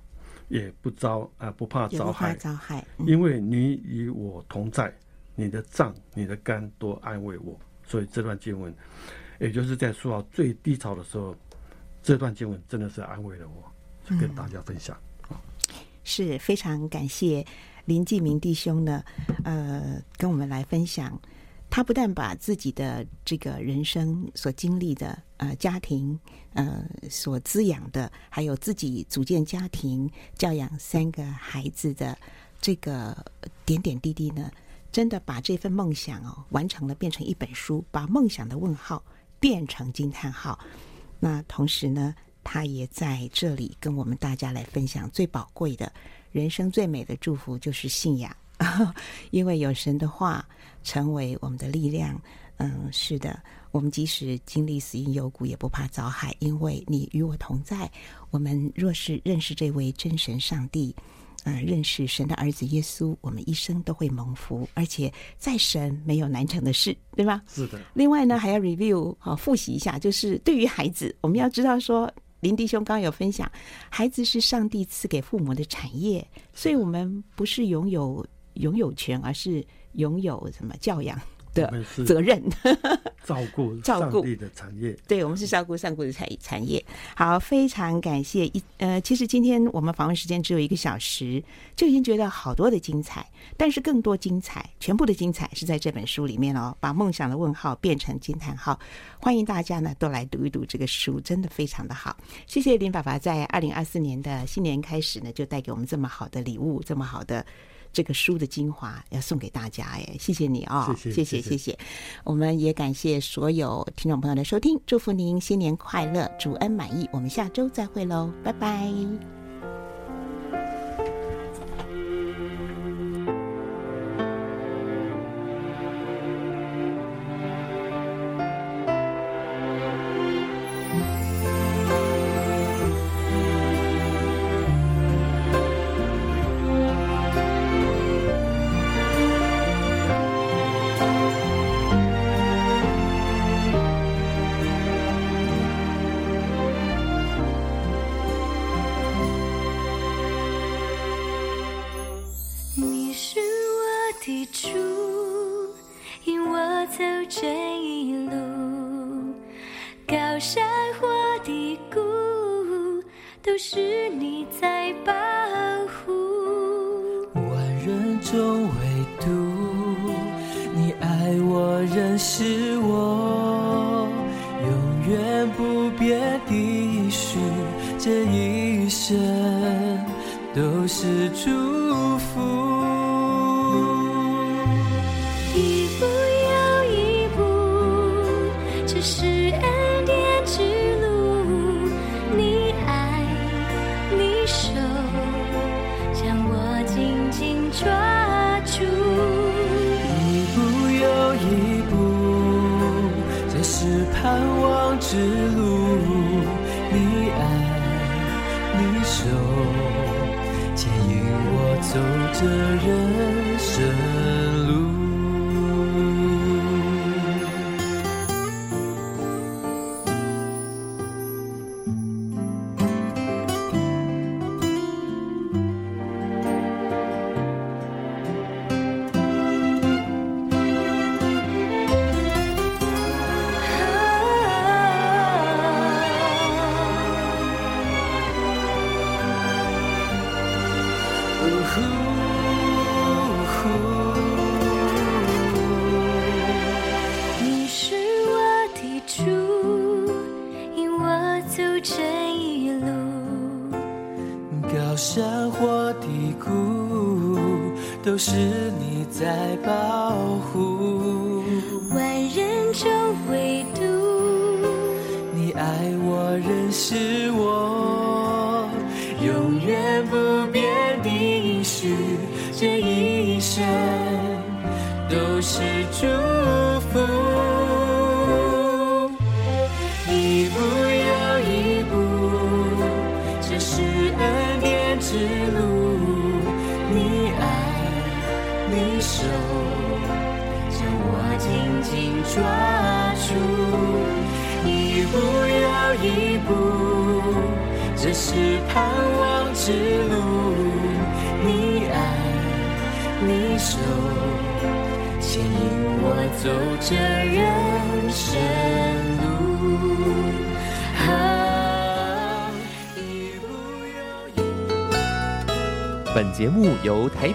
B: 也不遭啊不怕遭害，
A: 遭害，
B: 因为你与我同在，你的脏、你的肝都安慰我。所以这段经文，也就是在说到最低潮的时候，这段经文真的是安慰了我，就跟大家分享。
A: 是非常感谢林继明弟兄呢，呃，跟我们来分享。他不但把自己的这个人生所经历的，呃，家庭，呃，所滋养的，还有自己组建家庭、教养三个孩子的这个点点滴滴呢，真的把这份梦想哦完成了，变成一本书，把梦想的问号变成惊叹号。那同时呢，他也在这里跟我们大家来分享最宝贵的人生最美的祝福，就是信仰，因为有神的话成为我们的力量。嗯，是的，我们即使经历死荫幽谷，也不怕遭害，因为你与我同在。我们若是认识这位真神上帝，嗯，认识神的儿子耶稣，我们一生都会蒙福，而且在神没有难成的事，对吧？
B: 是的。
A: 另外呢，还要 review 好复习一下，就是对于孩子，我们要知道说。林弟兄刚刚有分享，孩子是上帝赐给父母的产业，所以我们不是拥有拥有权，而是拥有什么教养的责任，
B: 照顾 照顾的产业。
A: 对，我们是照顾上顾的产产业。好，非常感谢一呃，其实今天我们访问时间只有一个小时，就已经觉得好多的精彩，但是更多精彩，全部的精彩是在这本书里面哦。把梦想的问号变成惊叹号，欢迎大家呢都来读一读这个书，真的非常的好。谢谢林爸爸在二零二四年的新年开始呢，就带给我们这么好的礼物，这么好的。这个书的精华要送给大家，哎，谢谢你哦，谢谢谢谢，谢谢。我们也感谢所有听众朋友的收听，祝福您新年快乐，主恩满意。我们下周再会喽，拜拜。